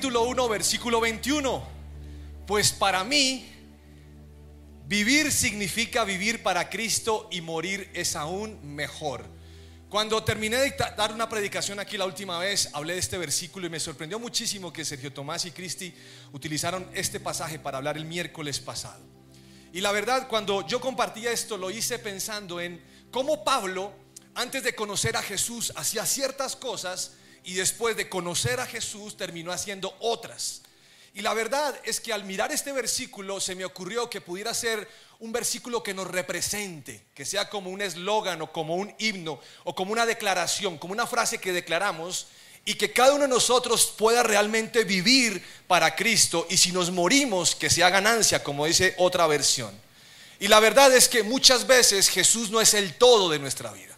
capítulo 1, versículo 21. Pues para mí, vivir significa vivir para Cristo y morir es aún mejor. Cuando terminé de dar una predicación aquí la última vez, hablé de este versículo y me sorprendió muchísimo que Sergio Tomás y Cristi utilizaron este pasaje para hablar el miércoles pasado. Y la verdad, cuando yo compartía esto, lo hice pensando en cómo Pablo, antes de conocer a Jesús, hacía ciertas cosas y después de conocer a Jesús terminó haciendo otras. Y la verdad es que al mirar este versículo se me ocurrió que pudiera ser un versículo que nos represente, que sea como un eslogan o como un himno o como una declaración, como una frase que declaramos y que cada uno de nosotros pueda realmente vivir para Cristo y si nos morimos que sea ganancia, como dice otra versión. Y la verdad es que muchas veces Jesús no es el todo de nuestra vida.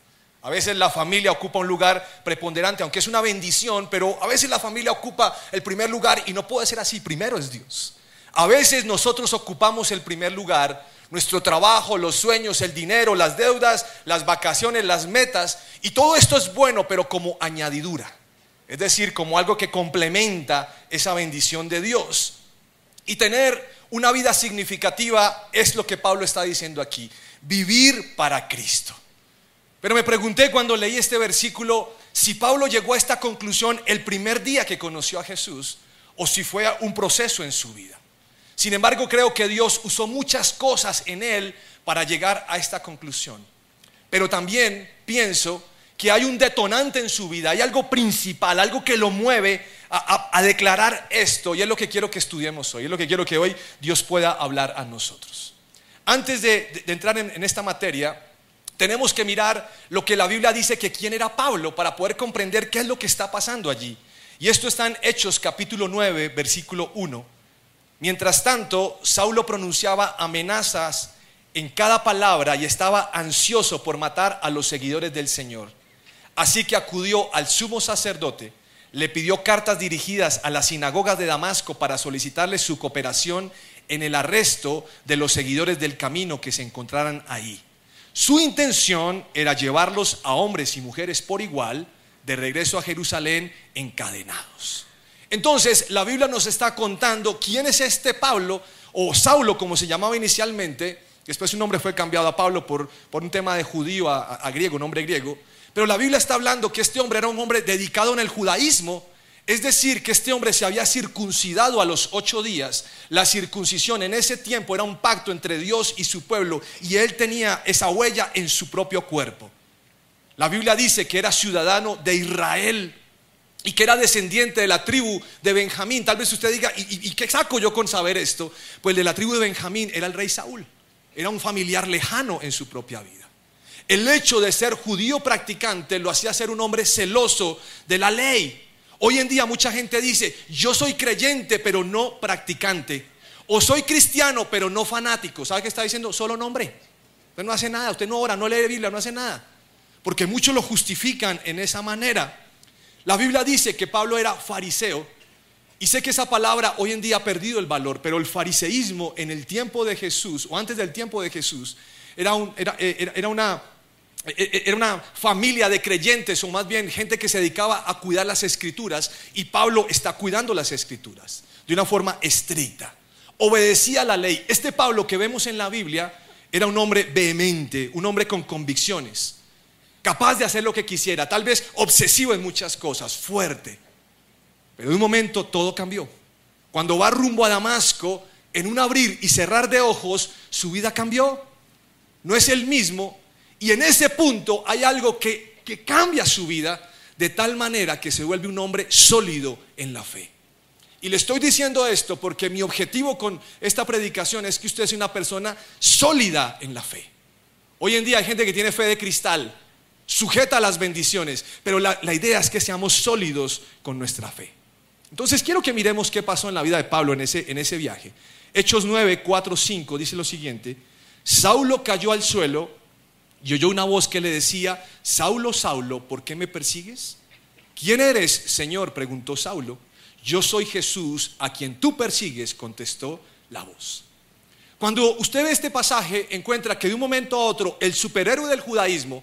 A veces la familia ocupa un lugar preponderante, aunque es una bendición, pero a veces la familia ocupa el primer lugar y no puede ser así, primero es Dios. A veces nosotros ocupamos el primer lugar, nuestro trabajo, los sueños, el dinero, las deudas, las vacaciones, las metas, y todo esto es bueno, pero como añadidura. Es decir, como algo que complementa esa bendición de Dios. Y tener una vida significativa es lo que Pablo está diciendo aquí, vivir para Cristo. Pero me pregunté cuando leí este versículo si Pablo llegó a esta conclusión el primer día que conoció a Jesús o si fue un proceso en su vida. Sin embargo, creo que Dios usó muchas cosas en él para llegar a esta conclusión. Pero también pienso que hay un detonante en su vida, hay algo principal, algo que lo mueve a, declarar esto. Y es lo que quiero que estudiemos hoy, es lo que quiero que hoy Dios pueda hablar a nosotros. Antes de, entrar en esta materia, tenemos que mirar lo que la Biblia dice que quién era Pablo para poder comprender qué es lo que está pasando allí. Y esto está en Hechos capítulo 9, versículo 1. Mientras tanto, Saulo pronunciaba amenazas en cada palabra y estaba ansioso por matar a los seguidores del Señor. Así que acudió al sumo sacerdote, le pidió cartas dirigidas a las sinagogas de Damasco para solicitarle su cooperación en el arresto de los seguidores del camino que se encontraran ahí. Su intención era llevarlos a hombres y mujeres por igual de regreso a Jerusalén encadenados. Entonces, la Biblia nos está contando quién es este Pablo, o Saulo como se llamaba inicialmente, después su nombre fue cambiado a Pablo por, por un tema de judío a, a griego, nombre griego, pero la Biblia está hablando que este hombre era un hombre dedicado en el judaísmo, es decir, que este hombre se había circuncidado a los ocho días. La circuncisión en ese tiempo era un pacto entre Dios y su pueblo y él tenía esa huella en su propio cuerpo. La Biblia dice que era ciudadano de Israel y que era descendiente de la tribu de Benjamín. Tal vez usted diga, ¿y, qué saco yo con saber esto? Pues de la tribu de Benjamín era el rey Saúl. Era un familiar lejano en su propia vida. El hecho de ser judío practicante lo hacía ser un hombre celoso de la ley. Hoy en día mucha gente dice, yo soy creyente pero no practicante. O soy cristiano pero no fanático. ¿Sabe qué está diciendo? Solo nombre. Usted no hace nada, usted no ora, no lee Biblia, no hace nada. Porque muchos lo justifican en esa manera. La Biblia dice que Pablo era fariseo. Y sé que esa palabra hoy en día ha perdido el valor, pero el fariseísmo en el tiempo de Jesús, o antes del tiempo de Jesús, era, un, era, era una era una familia de creyentes o más bien gente que se dedicaba a cuidar las escrituras y Pablo está cuidando las escrituras de una forma estricta. Obedecía la ley. Este Pablo que vemos en la Biblia era un hombre vehemente, un hombre con convicciones, capaz de hacer lo que quisiera, tal vez obsesivo en muchas cosas, fuerte. Pero de un momento todo cambió. Cuando va rumbo a Damasco, en un abrir y cerrar de ojos, su vida cambió. No es el mismo y en ese punto hay algo que, cambia su vida de tal manera que se vuelve un hombre sólido en la fe. Y le estoy diciendo esto porque mi objetivo con esta predicación es que usted sea una persona sólida en la fe. Hoy en día hay gente que tiene fe de cristal, sujeta a las bendiciones, pero la, idea es que seamos sólidos con nuestra fe. Entonces quiero que miremos qué pasó en la vida de Pablo en ese, en ese viaje. Hechos 9, 4, 5 dice lo siguiente, Saulo cayó al suelo y oyó una voz que le decía, Saulo, Saulo, ¿por qué me persigues? ¿Quién eres, Señor? preguntó Saulo. Yo soy Jesús, a quien tú persigues, contestó la voz. Cuando usted ve este pasaje, encuentra que de un momento a otro el superhéroe del judaísmo,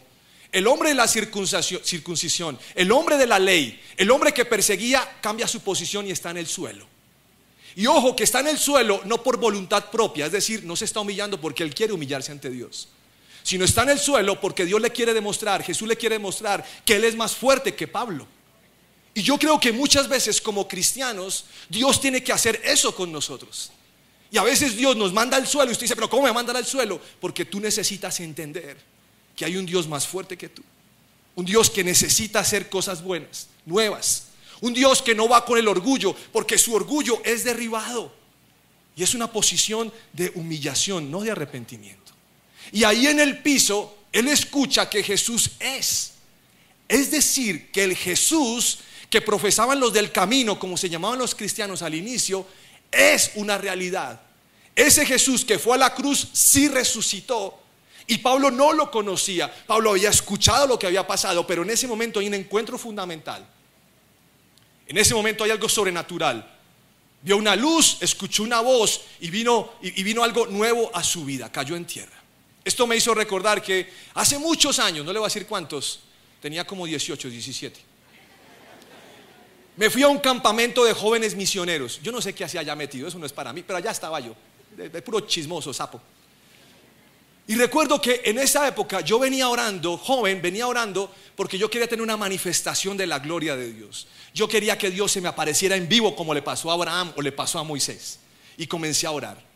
El hombre de la circuncisión, el hombre de la ley, el hombre que perseguía, cambia su posición y está en el suelo. Y ojo, que está en el suelo no por voluntad propia, es decir, no se está humillando porque él quiere humillarse ante Dios, sino está en el suelo porque Dios le quiere demostrar, Jesús le quiere demostrar que él es más fuerte que Pablo. Y yo creo que muchas veces como cristianos Dios tiene que hacer eso con nosotros. Y a veces Dios nos manda al suelo y usted dice, pero ¿cómo me mandan al suelo? Porque tú necesitas entender que hay un Dios más fuerte que tú. Un Dios que necesita hacer cosas buenas, nuevas. Un Dios que no va con el orgullo, porque su orgullo es derribado. Y es una posición de humillación, no de arrepentimiento. Y ahí en el piso, Él escucha que Jesús es. Es decir, que el Jesús que profesaban los del camino, como se llamaban los cristianos al inicio, es una realidad. Ese Jesús que fue a la cruz sí resucitó. Y Pablo no lo conocía. Pablo había escuchado lo que había pasado, pero en ese momento hay un encuentro fundamental. En ese momento hay algo sobrenatural. Vio una luz, escuchó una voz y vino, y vino algo nuevo a su vida. Cayó en tierra. Esto me hizo recordar que hace muchos años, no le voy a decir cuántos, tenía como 18, 17 me fui a un campamento de jóvenes misioneros. Yo no sé qué hacía allá metido, eso no es para mí, pero allá estaba yo, de, puro chismoso, sapo. Y recuerdo que en esa época yo venía orando, joven, venía orando porque yo quería tener una manifestación de la gloria de Dios. Yo quería que Dios se me apareciera en vivo como le pasó a Abraham o le pasó a Moisés. Y comencé a orar.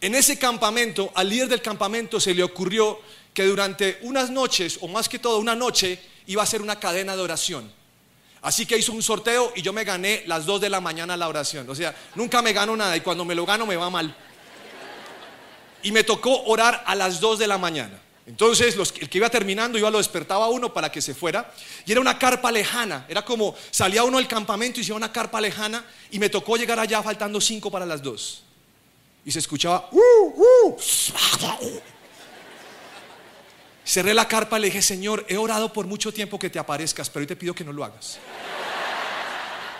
En ese campamento, al líder del campamento se le ocurrió que durante unas noches, o más que todo una noche, iba a ser una cadena de oración. Así que hizo un sorteo y yo me gané las 2 de la mañana la oración. O sea, nunca me gano nada y cuando me lo gano me va mal. Y me tocó orar a las 2 de la mañana. Entonces, el que iba terminando, yo lo despertaba uno para que se fuera. Y era una carpa lejana. Era como salía uno del campamento y iba una carpa lejana. Y me tocó llegar allá faltando 5 para las 2. Y se escuchaba. Uh, uh, Cerré la carpa y le dije, Señor, he orado por mucho tiempo que te aparezcas, pero hoy te pido que no lo hagas.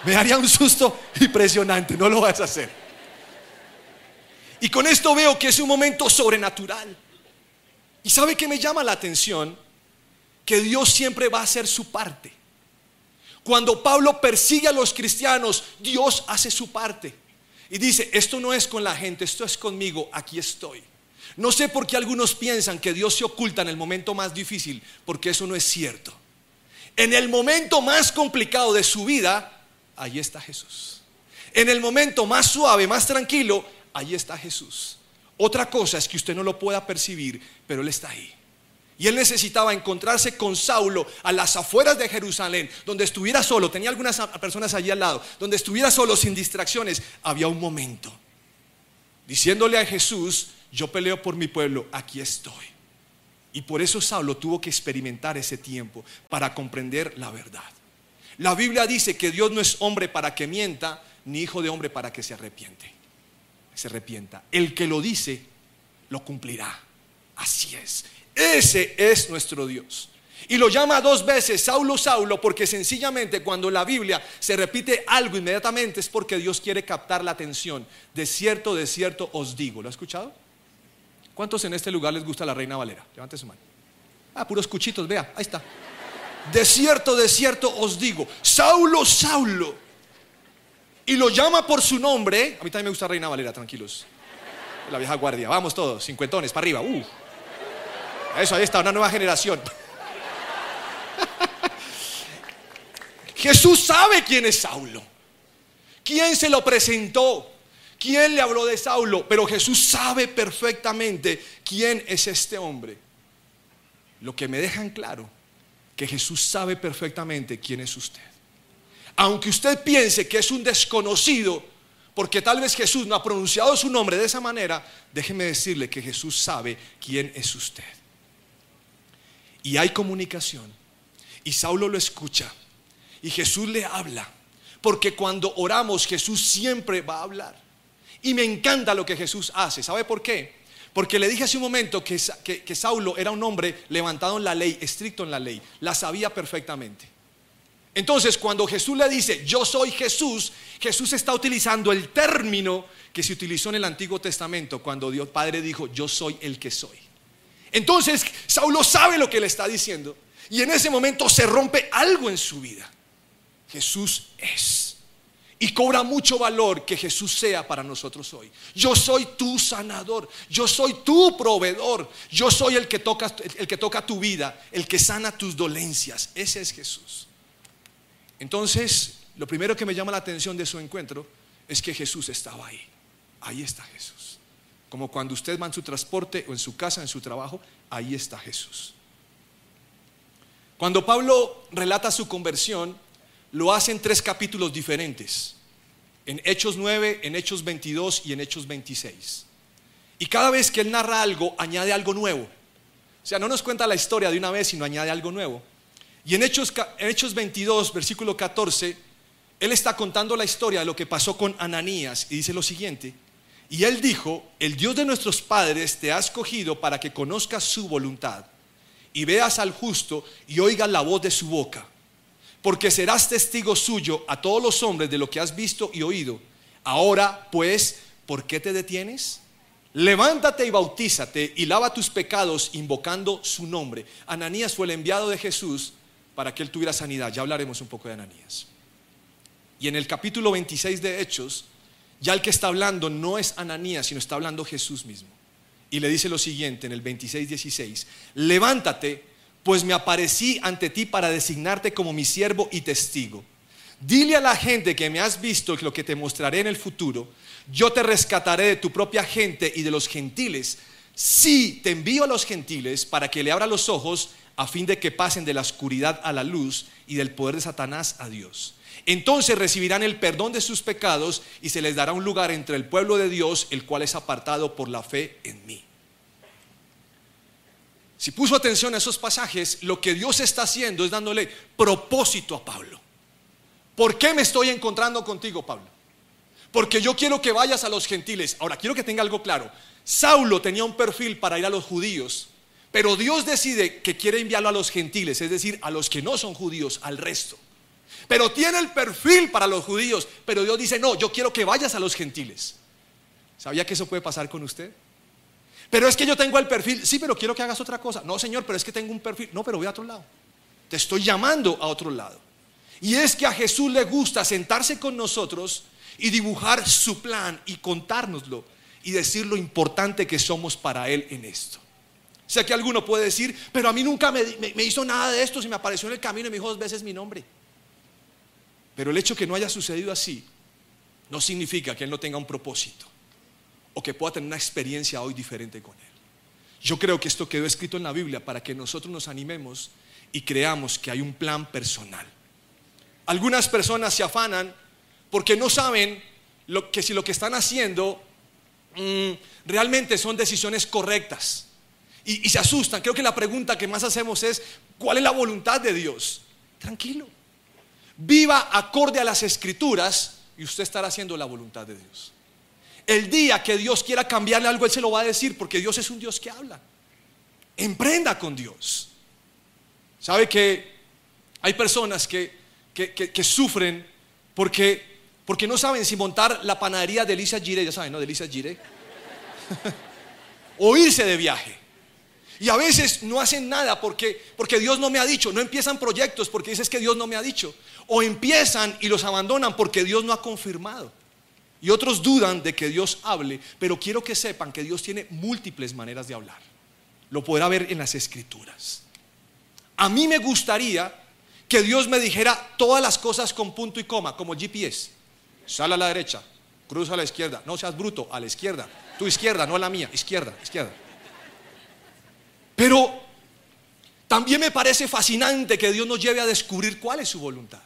Me daría un susto impresionante, no lo vas a hacer. Y con esto veo que es un momento sobrenatural. ¿Y sabe que me llama la atención? Que Dios siempre va a hacer su parte. Cuando Pablo persigue a los cristianos, Dios hace su parte. Y dice, esto no es con la gente, esto es conmigo, aquí estoy. No sé por qué algunos piensan que Dios se oculta en el momento más difícil, porque eso no es cierto. En el momento más complicado de su vida, ahí está Jesús. En el momento más suave, más tranquilo, ahí está Jesús. Otra cosa es que usted no lo pueda percibir, pero Él está ahí. Y él necesitaba encontrarse con Saulo a las afueras de Jerusalén, donde estuviera solo, tenía algunas personas allí al lado, donde estuviera solo sin distracciones, había un momento. Diciéndole a Jesús, yo peleo por mi pueblo, aquí estoy. Y por eso Saulo tuvo que experimentar ese tiempo para comprender la verdad. La Biblia dice que Dios no es hombre para que mienta, ni hijo de hombre para que se arrepiente. Se arrepienta. El que lo dice, lo cumplirá. Así es. Ese es nuestro Dios. Y lo llama dos veces Saulo, Saulo, porque sencillamente cuando la Biblia se repite algo inmediatamente es porque Dios quiere captar la atención. De cierto, de cierto os digo. ¿Lo ha escuchado? ¿Cuántos en este lugar les gusta la Reina Valera? Levante su mano. Ah, puros cuchitos, vea, ahí está. De cierto, de cierto os digo, Saulo, Saulo. Y lo llama por su nombre. A mí también me gusta Reina Valera, tranquilos. La vieja guardia. Vamos todos, cincuentones, para arriba. Uh. Eso, ahí está, una nueva generación. Jesús sabe quién es Saulo. ¿Quién se lo presentó? ¿Quién le habló de Saulo? Pero Jesús sabe perfectamente quién es este hombre. Lo que me dejan claro, que Jesús sabe perfectamente quién es usted. Aunque usted piense que es un desconocido, porque tal vez Jesús no ha pronunciado su nombre de esa manera, déjeme decirle que Jesús sabe quién es usted. Y hay comunicación. Y Saulo lo escucha. Y Jesús le habla. Porque cuando oramos Jesús siempre va a hablar. Y me encanta lo que Jesús hace. ¿Sabe por qué? Porque le dije hace un momento que, que, Saulo era un hombre levantado en la ley, estricto en la ley. La sabía perfectamente. Entonces, cuando Jesús le dice, yo soy Jesús, Jesús está utilizando el término que se utilizó en el Antiguo Testamento cuando Dios Padre dijo, yo soy el que soy. Entonces, Saulo sabe lo que le está diciendo. Y en ese momento se rompe algo en su vida. Jesús es. Y cobra mucho valor que Jesús sea para nosotros hoy. Yo soy tu sanador, yo soy tu proveedor, yo soy el que toca, el que toca tu vida, el que sana tus dolencias. Ese es Jesús. Entonces, lo primero que me llama la atención de su encuentro es que Jesús estaba ahí. Ahí está Jesús. Como cuando usted va en su transporte o en su casa, en su trabajo, ahí está Jesús. Cuando Pablo relata su conversión, lo hace en tres capítulos diferentes. En Hechos 9, en Hechos 22 y en Hechos 26. Y cada vez que él narra algo, añade algo nuevo. O sea, no nos cuenta la historia de una vez, sino añade algo nuevo. Y en Hechos, en Hechos 22, versículo 14, él está contando la historia de lo que pasó con Ananías y dice lo siguiente. Y él dijo, el Dios de nuestros padres te ha escogido para que conozcas su voluntad y veas al justo y oigas la voz de su boca, porque serás testigo suyo a todos los hombres de lo que has visto y oído. Ahora, pues, ¿por qué te detienes? Levántate y bautízate y lava tus pecados invocando su nombre. Ananías fue el enviado de Jesús para que él tuviera sanidad. Ya hablaremos un poco de Ananías. Y en el capítulo 26 de Hechos, ya el que está hablando no es Ananías, sino está hablando Jesús mismo y le dice lo siguiente en el 26-16, levántate, pues me aparecí ante ti para designarte como mi siervo y testigo. Dile a la gente que me has visto lo que te mostraré en el futuro. Yo te rescataré de tu propia gente y de los gentiles. Sí, te envío a los gentiles para que le abra los ojos a fin de que pasen de la oscuridad a la luz y del poder de Satanás a Dios entonces recibirán el perdón de sus pecados y se les dará un lugar entre el pueblo de Dios, el cual es apartado por la fe en mí. Si puso atención a esos pasajes, lo que Dios está haciendo es dándole propósito a Pablo. ¿Por qué me estoy encontrando contigo, Pablo? Porque yo quiero que vayas a los gentiles. Ahora, quiero que tenga algo claro. Saulo tenía un perfil para ir a los judíos, pero Dios decide que quiere enviarlo a los gentiles, es decir, a los que no son judíos, al resto. Pero tiene el perfil para los judíos. Pero Dios dice, no, yo quiero que vayas a los gentiles. ¿Sabía que eso puede pasar con usted? Pero es que yo tengo el perfil. Sí, pero quiero que hagas otra cosa. No, Señor, pero es que tengo un perfil. No, pero voy a otro lado. Te estoy llamando a otro lado. Y es que a Jesús le gusta sentarse con nosotros y dibujar su plan y contárnoslo y decir lo importante que somos para Él en esto. Sé que alguno puede decir, pero a mí nunca me, me hizo nada de esto, si me apareció en el camino y me dijo dos veces mi nombre. Pero el hecho que no haya sucedido así no significa que Él no tenga un propósito o que pueda tener una experiencia hoy diferente con Él. Yo creo que esto quedó escrito en la Biblia para que nosotros nos animemos y creamos que hay un plan personal. Algunas personas se afanan porque no saben lo, que si lo que están haciendo mm, realmente son decisiones correctas. y se asustan. Creo que la pregunta que más hacemos es, ¿cuál es la voluntad de Dios? Tranquilo. Viva acorde a las escrituras y usted estará haciendo la voluntad de Dios. El día que Dios quiera cambiarle algo, Él se lo va a decir porque Dios es un Dios que habla. Emprenda con Dios. ¿Sabe que hay personas que, que, sufren porque, porque no saben si montar la panadería de Elisa Gire, ya saben, ¿no? De Elisa Gire. o irse de viaje. Y a veces no hacen nada porque, porque Dios no me ha dicho. No empiezan proyectos porque dices que Dios no me ha dicho. O empiezan y los abandonan porque Dios no ha confirmado. Y otros dudan de que Dios hable. Pero quiero que sepan que Dios tiene múltiples maneras de hablar. Lo podrá ver en las escrituras. A mí me gustaría que Dios me dijera todas las cosas con punto y coma, como GPS. Sal a la derecha, cruza a la izquierda. No seas bruto, a la izquierda. Tu izquierda, no la mía. Izquierda, izquierda. Pero también me parece fascinante que Dios nos lleve a descubrir cuál es su voluntad.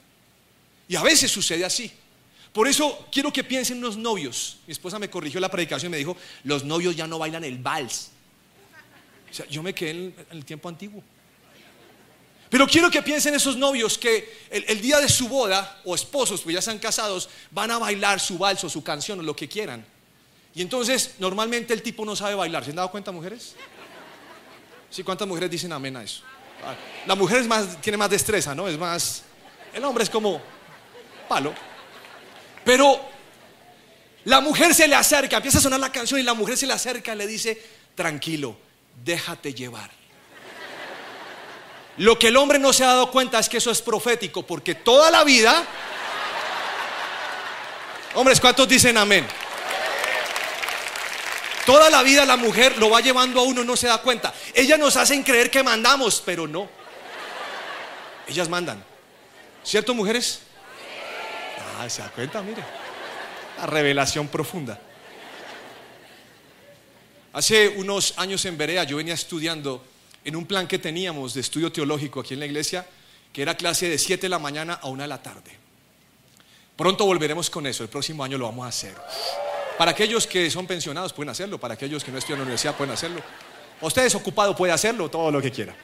Y a veces sucede así. Por eso quiero que piensen en los novios. Mi esposa me corrigió la predicación y me dijo, los novios ya no bailan el vals. O sea, yo me quedé en el tiempo antiguo. Pero quiero que piensen esos novios que el, día de su boda, o esposos, pues ya están casados, van a bailar su vals o su canción o lo que quieran. Y entonces, normalmente el tipo no sabe bailar. ¿Se han dado cuenta, mujeres? Sí, ¿cuántas mujeres dicen amén a eso? Ah, la mujer es más, tiene más destreza, ¿no? Es más. El hombre es como palo. Pero la mujer se le acerca, empieza a sonar la canción y la mujer se le acerca y le dice, tranquilo, déjate llevar. Lo que el hombre no se ha dado cuenta es que eso es profético, porque toda la vida... Hombres, ¿cuántos dicen amén? Toda la vida la mujer lo va llevando a uno, no se da cuenta. Ellas nos hacen creer que mandamos, pero no. Ellas mandan. ¿Cierto, mujeres? Ah, se da cuenta, mire. La revelación profunda. Hace unos años en Berea yo venía estudiando en un plan que teníamos de estudio teológico aquí en la iglesia, que era clase de 7 de la mañana a 1 de la tarde. Pronto volveremos con eso, el próximo año lo vamos a hacer. Para aquellos que son pensionados pueden hacerlo, para aquellos que no estudian en la universidad pueden hacerlo. Ustedes ocupado puede hacerlo, todo lo que quiera.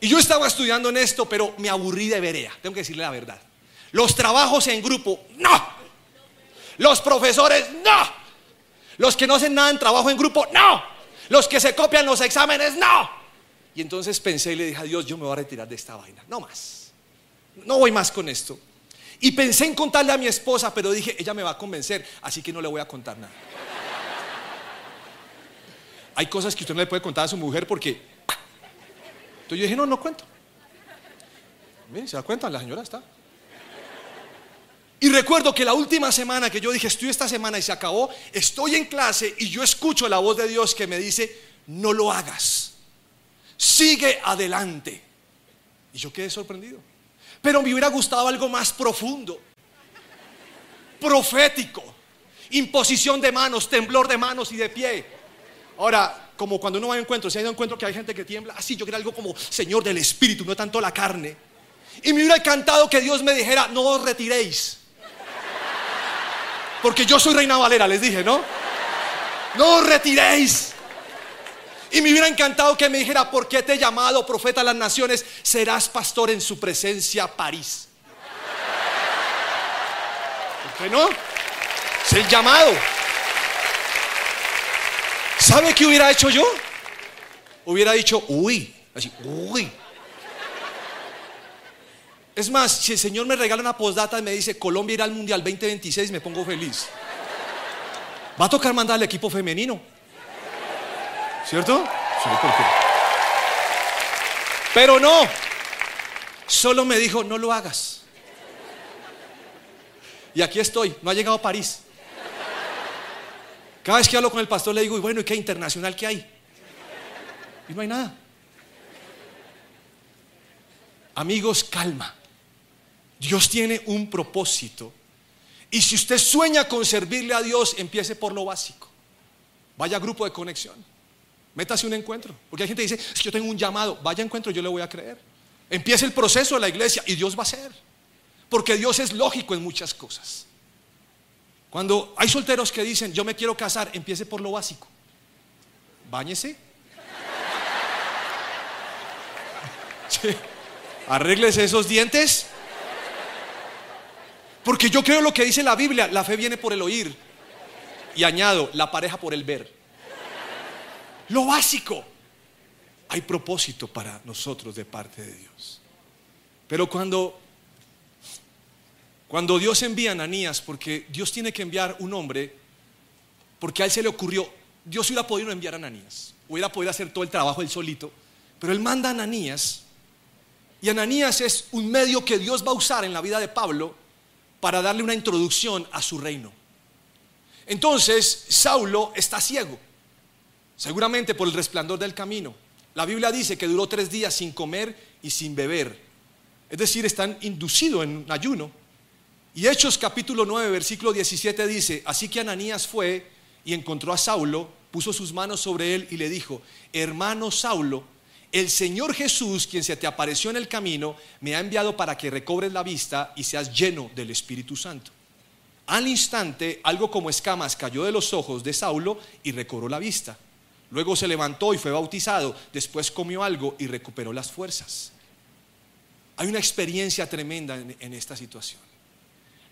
Y yo estaba estudiando en esto, pero me aburrí de Berea, tengo que decirle la verdad. Los trabajos en grupo, no. Los profesores, no. Los que no hacen nada en trabajo en grupo, no. Los que se copian los exámenes, no. Y entonces pensé y le dije a Dios, yo me voy a retirar de esta vaina, no más. No voy más con esto. Y pensé en contarle a mi esposa, pero dije, ella me va a convencer, así que no le voy a contar nada. Hay cosas que usted no le puede contar a su mujer porque... Entonces yo dije, no, no cuento. Miren, se da cuenta, la señora está. Y recuerdo que la última semana que yo dije, estoy esta semana y se acabó, estoy en clase y yo escucho la voz de Dios que me dice, no lo hagas, sigue adelante. Y yo quedé sorprendido. Pero me hubiera gustado algo más profundo, profético, imposición de manos, temblor de manos y de pie. Ahora, como cuando uno va a encuentro, si hay un encuentro que hay gente que tiembla, así yo quería algo como Señor del Espíritu, no tanto la carne. Y me hubiera encantado que Dios me dijera, no os retiréis. Porque yo soy Reina Valera, les dije, ¿no? No os retiréis. Y me hubiera encantado que me dijera, ¿por qué te he llamado profeta a las naciones? Serás pastor en su presencia, París. ¿Por qué no? Es el llamado. ¿Sabe qué hubiera hecho yo? Hubiera dicho, uy, así, uy. Es más, si el Señor me regala una postdata y me dice Colombia irá al Mundial 2026, me pongo feliz. Va a tocar mandar al equipo femenino. ¿Cierto? Pero no. Solo me dijo, no lo hagas. Y aquí estoy, no ha llegado a París. Cada vez que hablo con el pastor le digo, y bueno, ¿y qué internacional que hay? Y no hay nada. Amigos, calma. Dios tiene un propósito. Y si usted sueña con servirle a Dios, empiece por lo básico. Vaya a grupo de conexión. Métase un encuentro. Porque hay gente que dice, si yo tengo un llamado, vaya encuentro, yo le voy a creer. Empiece el proceso de la iglesia y Dios va a ser. Porque Dios es lógico en muchas cosas. Cuando hay solteros que dicen, yo me quiero casar, empiece por lo básico. Báñese. Arréglese esos dientes. Porque yo creo lo que dice la Biblia, la fe viene por el oír. Y añado, la pareja por el ver. Lo básico. Hay propósito para nosotros de parte de Dios. Pero cuando cuando Dios envía a Ananías, porque Dios tiene que enviar un hombre, porque a él se le ocurrió, Dios hubiera podido enviar a Ananías, hubiera podido hacer todo el trabajo él solito, pero él manda a Ananías, y Ananías es un medio que Dios va a usar en la vida de Pablo para darle una introducción a su reino. Entonces, Saulo está ciego, seguramente por el resplandor del camino. La Biblia dice que duró tres días sin comer y sin beber. Es decir, están inducido en un ayuno. Y Hechos capítulo 9, versículo 17 dice, así que Ananías fue y encontró a Saulo, puso sus manos sobre él y le dijo, hermano Saulo, el Señor Jesús, quien se te apareció en el camino, me ha enviado para que recobres la vista y seas lleno del Espíritu Santo. Al instante, algo como escamas cayó de los ojos de Saulo y recobró la vista. Luego se levantó y fue bautizado. Después comió algo y recuperó las fuerzas. Hay una experiencia tremenda en, esta situación.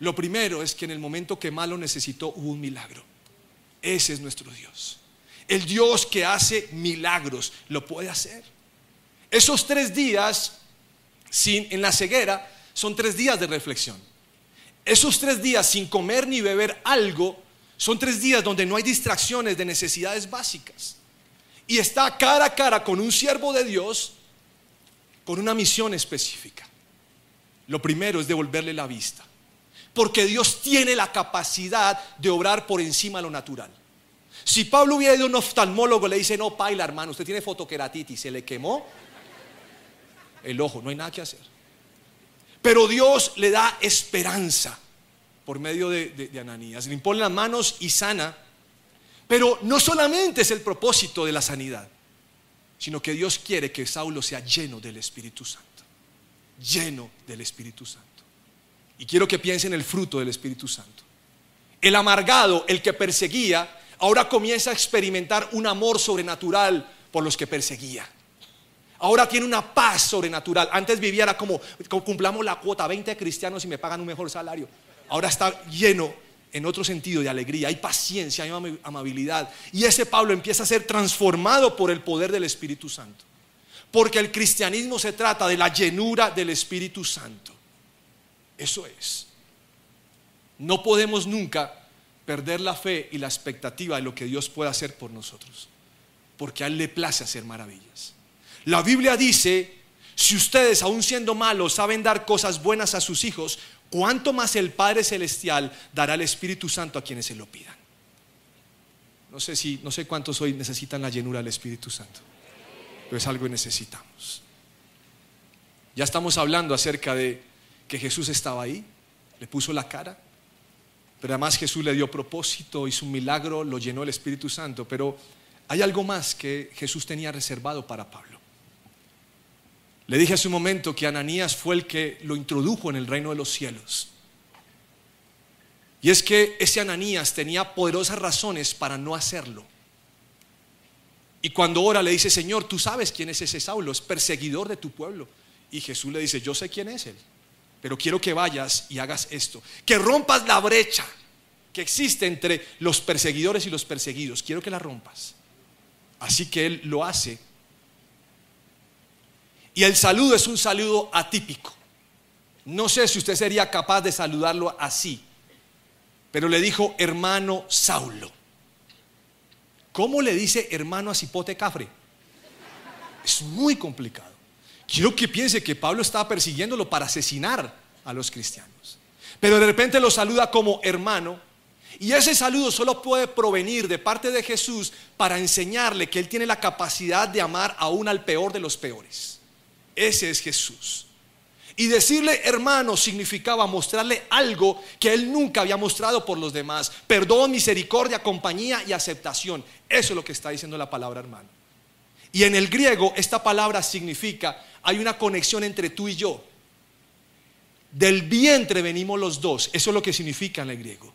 Lo primero es que en el momento que malo necesitó hubo un milagro. Ese es nuestro Dios. El Dios que hace milagros lo puede hacer. Esos tres días sin, en la ceguera son tres días de reflexión. Esos tres días sin comer ni beber algo son tres días donde no hay distracciones de necesidades básicas. Y está cara a cara con un siervo de Dios con una misión específica. Lo primero es devolverle la vista. Porque Dios tiene la capacidad de obrar por encima de lo natural. Si Pablo hubiera ido a un oftalmólogo, le dice, no, paila, hermano, usted tiene fotoqueratitis, se le quemó el ojo, no hay nada que hacer. Pero Dios le da esperanza por medio de, de Ananías. Le impone las manos y sana. Pero no solamente es el propósito de la sanidad, sino que Dios quiere que Saulo sea lleno del Espíritu Santo. Lleno del Espíritu Santo. Y quiero que piensen en el fruto del Espíritu Santo. El amargado, el que perseguía, ahora comienza a experimentar un amor sobrenatural por los que perseguía. Ahora tiene una paz sobrenatural. Antes vivía como, como cumplamos la cuota 20 cristianos y me pagan un mejor salario. Ahora está lleno en otro sentido de alegría, hay paciencia, hay amabilidad. Y ese Pablo empieza a ser transformado por el poder del Espíritu Santo. Porque el cristianismo se trata de la llenura del Espíritu Santo. Eso es. No podemos nunca perder la fe y la expectativa de lo que Dios puede hacer por nosotros. Porque a Él le place hacer maravillas. La Biblia dice, si ustedes, aun siendo malos, saben dar cosas buenas a sus hijos, ¿cuánto más el Padre Celestial dará el Espíritu Santo a quienes se lo pidan? No sé si, no sé cuántos hoy necesitan la llenura del Espíritu Santo, pero es algo que necesitamos. Ya estamos hablando acerca de que Jesús estaba ahí, le puso la cara, pero además Jesús le dio propósito, hizo un milagro, lo llenó el Espíritu Santo, pero hay algo más que Jesús tenía reservado para Pablo. Le dije hace un momento que Ananías fue el que lo introdujo en el reino de los cielos. Y es que ese Ananías tenía poderosas razones para no hacerlo. Y cuando ora le dice, Señor, tú sabes quién es ese Saulo, es perseguidor de tu pueblo. Y Jesús le dice, yo sé quién es él, pero quiero que vayas y hagas esto, que rompas la brecha que existe entre los perseguidores y los perseguidos. Quiero que la rompas. Así que él lo hace y el saludo es un saludo atípico. No sé si usted sería capaz de saludarlo así, pero le dijo hermano Saulo. ¿Cómo le dice hermano a Cipote Cafre? Es muy complicado. Quiero que piense que Pablo estaba persiguiéndolo para asesinar a los cristianos. Pero de repente lo saluda como hermano. Y ese saludo solo puede provenir de parte de Jesús para enseñarle que Él tiene la capacidad de amar aún al peor de los peores. Ese es Jesús. Y decirle hermano significaba mostrarle algo que él nunca había mostrado por los demás. Perdón, misericordia, compañía y aceptación. Eso es lo que está diciendo la palabra hermano. Y en el griego esta palabra significa, hay una conexión entre tú y yo. Del vientre venimos los dos. Eso es lo que significa en el griego.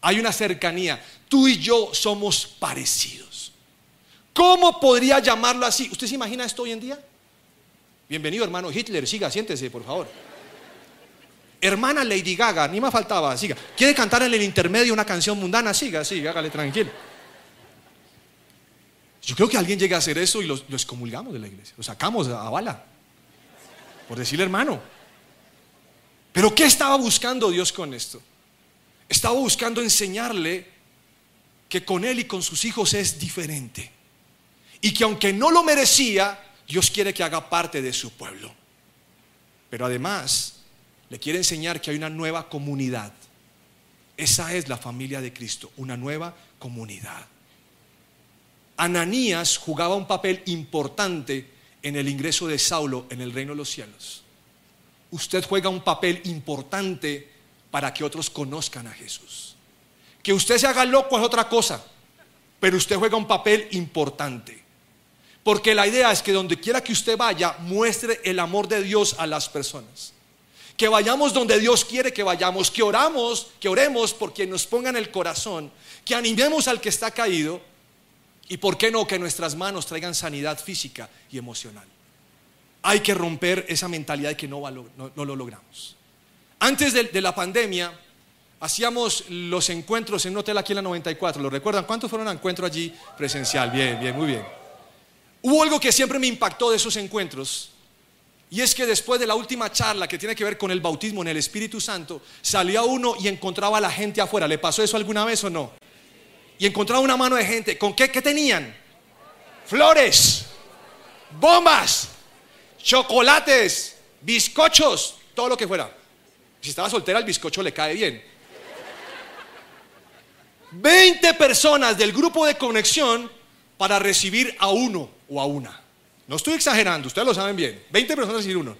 Hay una cercanía. Tú y yo somos parecidos. ¿Cómo podría llamarlo así? ¿Usted se imagina esto hoy en día? Bienvenido, hermano Hitler. Siga, siéntese, por favor. Hermana Lady Gaga, ni más faltaba, siga. ¿Quiere cantar en el intermedio una canción mundana? Siga, siga, hágale tranquilo. Yo creo que alguien llega a hacer eso y lo, excomulgamos de la iglesia. Lo sacamos a bala. Por decirle hermano. Pero ¿qué estaba buscando Dios con esto? Estaba buscando enseñarle que con él y con sus hijos es diferente. Y que aunque no lo merecía, Dios quiere que haga parte de su pueblo. Pero además le quiere enseñar que hay una nueva comunidad. Esa es la familia de Cristo, una nueva comunidad. Ananías jugaba un papel importante en el ingreso de Saulo en el reino de los cielos. Usted juega un papel importante para que otros conozcan a Jesús. Que usted se haga loco es otra cosa, pero usted juega un papel importante. Porque la idea es que donde quiera que usted vaya, muestre el amor de Dios a las personas. Que vayamos donde Dios quiere que vayamos, que oramos, que oremos por quien nos ponga en el corazón, que animemos al que está caído y por qué no que nuestras manos traigan sanidad física y emocional. Hay que romper esa mentalidad de que no, lo logramos. Antes de, la pandemia, hacíamos los encuentros en un hotel aquí en la 94. ¿Lo recuerdan? ¿Cuántos fueron a encuentro allí presencial? Bien, bien, muy bien. Hubo algo que siempre me impactó de esos encuentros. Y es que después de la última charla que tiene que ver con el bautismo en el Espíritu Santo, salía uno y encontraba a la gente afuera. ¿Le pasó eso alguna vez o no? Y encontraba una mano de gente. ¿Con qué, qué tenían? Flores, bombas. chocolates, bizcochos, todo lo que fuera. Si estaba soltera, el bizcocho le cae bien. 20 personas del grupo de conexión para recibir a uno o a una. No estoy exagerando, ustedes lo saben bien. 20 personas recibir uno.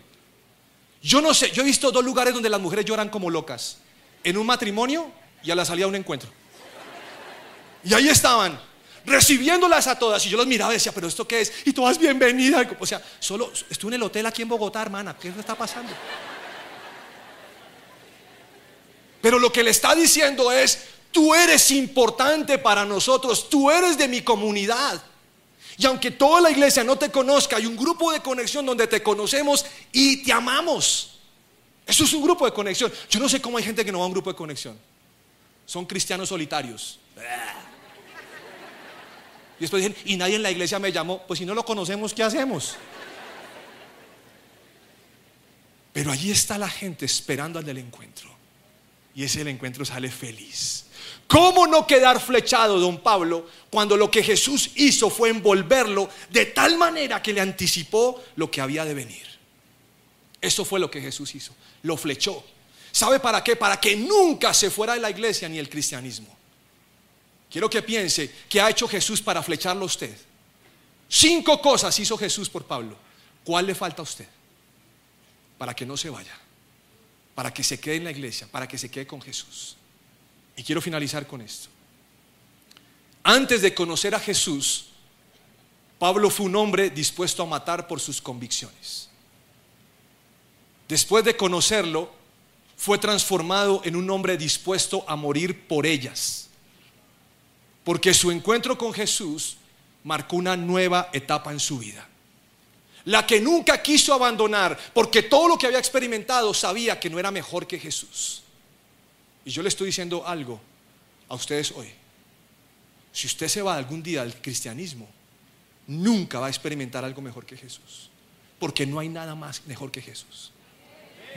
Yo no sé, yo he visto dos lugares donde las mujeres lloran como locas. En un matrimonio y a la salida de un encuentro. Y ahí estaban, recibiéndolas a todas. Y yo los miraba y decía, pero ¿esto qué es? Y todas bienvenidas. O sea, solo estuve en el hotel aquí en Bogotá, hermana. ¿Qué está pasando? Pero lo que le está diciendo es, tú eres importante para nosotros, tú eres de mi comunidad. Y aunque toda la iglesia no te conozca, hay un grupo de conexión donde te conocemos y te amamos. Eso es un grupo de conexión. Yo no sé cómo hay gente que no va a un grupo de conexión. Son cristianos solitarios. Y después dicen, y nadie en la iglesia me llamó. Pues si no lo conocemos, ¿qué hacemos? Pero allí está la gente esperando al del encuentro. Y ese encuentro sale feliz. ¿Cómo no quedar flechado, don Pablo, cuando lo que Jesús hizo fue envolverlo de tal manera que le anticipó lo que había de venir? Eso fue lo que Jesús hizo. Lo flechó. ¿Sabe para qué? Para que nunca se fuera de la iglesia ni el cristianismo. Quiero que piense que ha hecho Jesús para flecharlo a usted. Cinco cosas hizo Jesús por Pablo. ¿Cuál le falta a usted? Para que no se vaya para que se quede en la iglesia, para que se quede con Jesús. Y quiero finalizar con esto. Antes de conocer a Jesús, Pablo fue un hombre dispuesto a matar por sus convicciones. Después de conocerlo, fue transformado en un hombre dispuesto a morir por ellas. Porque su encuentro con Jesús marcó una nueva etapa en su vida la que nunca quiso abandonar, porque todo lo que había experimentado sabía que no era mejor que Jesús. Y yo le estoy diciendo algo a ustedes hoy. Si usted se va algún día al cristianismo, nunca va a experimentar algo mejor que Jesús. Porque no hay nada más mejor que Jesús.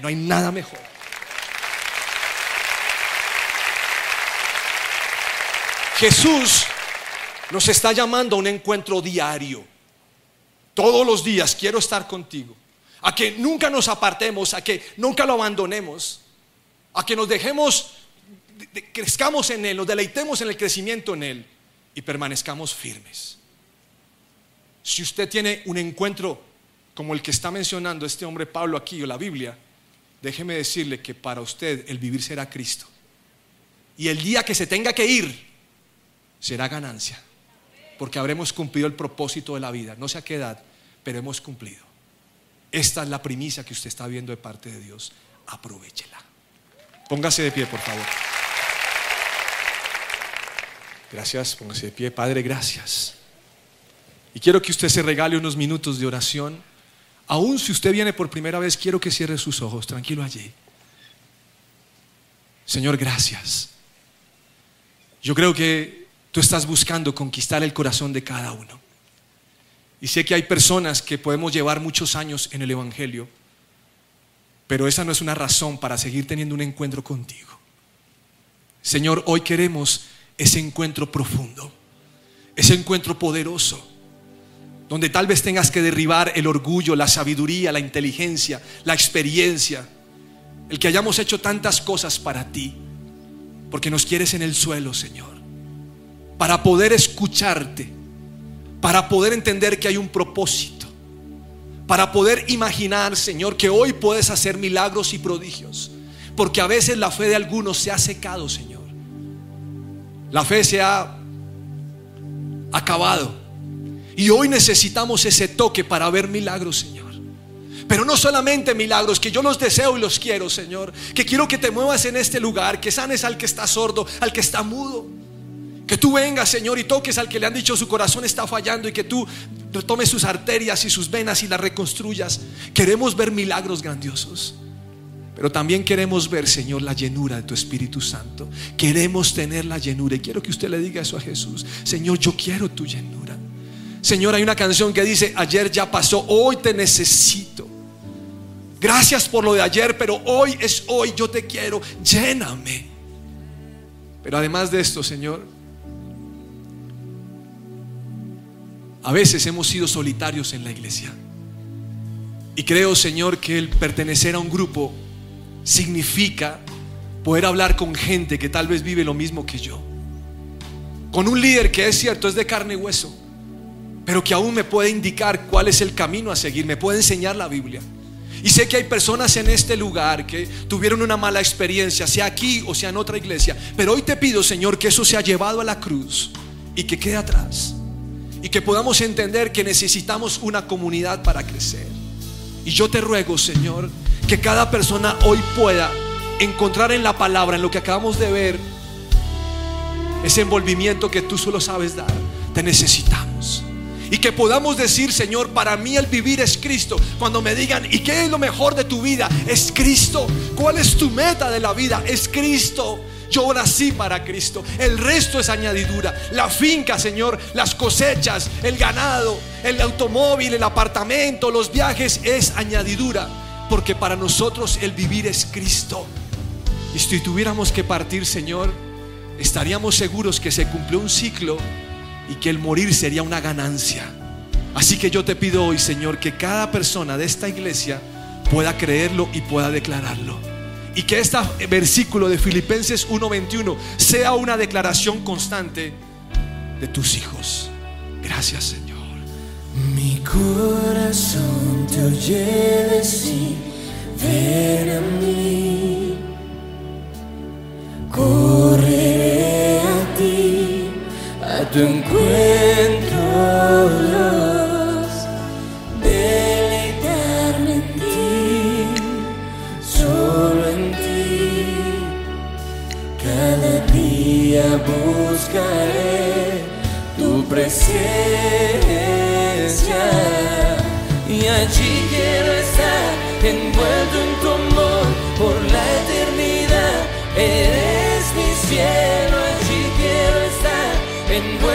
No hay nada mejor. Jesús nos está llamando a un encuentro diario todos los días quiero estar contigo. A que nunca nos apartemos, a que nunca lo abandonemos, a que nos dejemos, crezcamos en Él, nos deleitemos en el crecimiento en Él y permanezcamos firmes. Si usted tiene un encuentro como el que está mencionando este hombre Pablo aquí o la Biblia, déjeme decirle que para usted el vivir será Cristo. Y el día que se tenga que ir será ganancia porque habremos cumplido el propósito de la vida. No sé a qué edad, pero hemos cumplido. Esta es la primicia que usted está viendo de parte de Dios. Aprovechela. Póngase de pie, por favor. Gracias, póngase de pie. Padre, gracias. Y quiero que usted se regale unos minutos de oración. Aún si usted viene por primera vez, quiero que cierre sus ojos, tranquilo allí. Señor, gracias. Yo creo que Tú estás buscando conquistar el corazón de cada uno. Y sé que hay personas que podemos llevar muchos años en el Evangelio, pero esa no es una razón para seguir teniendo un encuentro contigo. Señor, hoy queremos ese encuentro profundo, ese encuentro poderoso, donde tal vez tengas que derribar el orgullo, la sabiduría, la inteligencia, la experiencia, el que hayamos hecho tantas cosas para ti, porque nos quieres en el suelo, Señor para poder escucharte, para poder entender que hay un propósito, para poder imaginar, Señor, que hoy puedes hacer milagros y prodigios, porque a veces la fe de algunos se ha secado, Señor. La fe se ha acabado. Y hoy necesitamos ese toque para ver milagros, Señor. Pero no solamente milagros, que yo los deseo y los quiero, Señor. Que quiero que te muevas en este lugar, que sanes al que está sordo, al que está mudo. Que tú vengas, Señor, y toques al que le han dicho su corazón está fallando y que tú tomes sus arterias y sus venas y las reconstruyas. Queremos ver milagros grandiosos. Pero también queremos ver, Señor, la llenura de tu Espíritu Santo. Queremos tener la llenura. Y quiero que usted le diga eso a Jesús. Señor, yo quiero tu llenura. Señor, hay una canción que dice, ayer ya pasó, hoy te necesito. Gracias por lo de ayer, pero hoy es hoy, yo te quiero, lléname. Pero además de esto, Señor, A veces hemos sido solitarios en la iglesia. Y creo, Señor, que el pertenecer a un grupo significa poder hablar con gente que tal vez vive lo mismo que yo. Con un líder que es cierto, es de carne y hueso, pero que aún me puede indicar cuál es el camino a seguir, me puede enseñar la Biblia. Y sé que hay personas en este lugar que tuvieron una mala experiencia, sea aquí o sea en otra iglesia. Pero hoy te pido, Señor, que eso sea llevado a la cruz y que quede atrás. Y que podamos entender que necesitamos una comunidad para crecer. Y yo te ruego, Señor, que cada persona hoy pueda encontrar en la palabra, en lo que acabamos de ver, ese envolvimiento que tú solo sabes dar. Te necesitamos. Y que podamos decir, Señor, para mí el vivir es Cristo. Cuando me digan, ¿y qué es lo mejor de tu vida? Es Cristo. ¿Cuál es tu meta de la vida? Es Cristo. Yo nací para Cristo. El resto es añadidura. La finca, Señor, las cosechas, el ganado, el automóvil, el apartamento, los viajes es añadidura. Porque para nosotros el vivir es Cristo. Y si tuviéramos que partir, Señor, estaríamos seguros que se cumplió un ciclo y que el morir sería una ganancia. Así que yo te pido hoy, Señor, que cada persona de esta iglesia pueda creerlo y pueda declararlo. Y que este versículo de Filipenses 1:21 sea una declaración constante de tus hijos. Gracias, Señor. Mi corazón te oye decir, ven a mí, correré a ti, a tu encuentro, presencia y allí quiero estar envuelto en tu amor por la eternidad. Eres mi cielo, allí quiero estar envuelto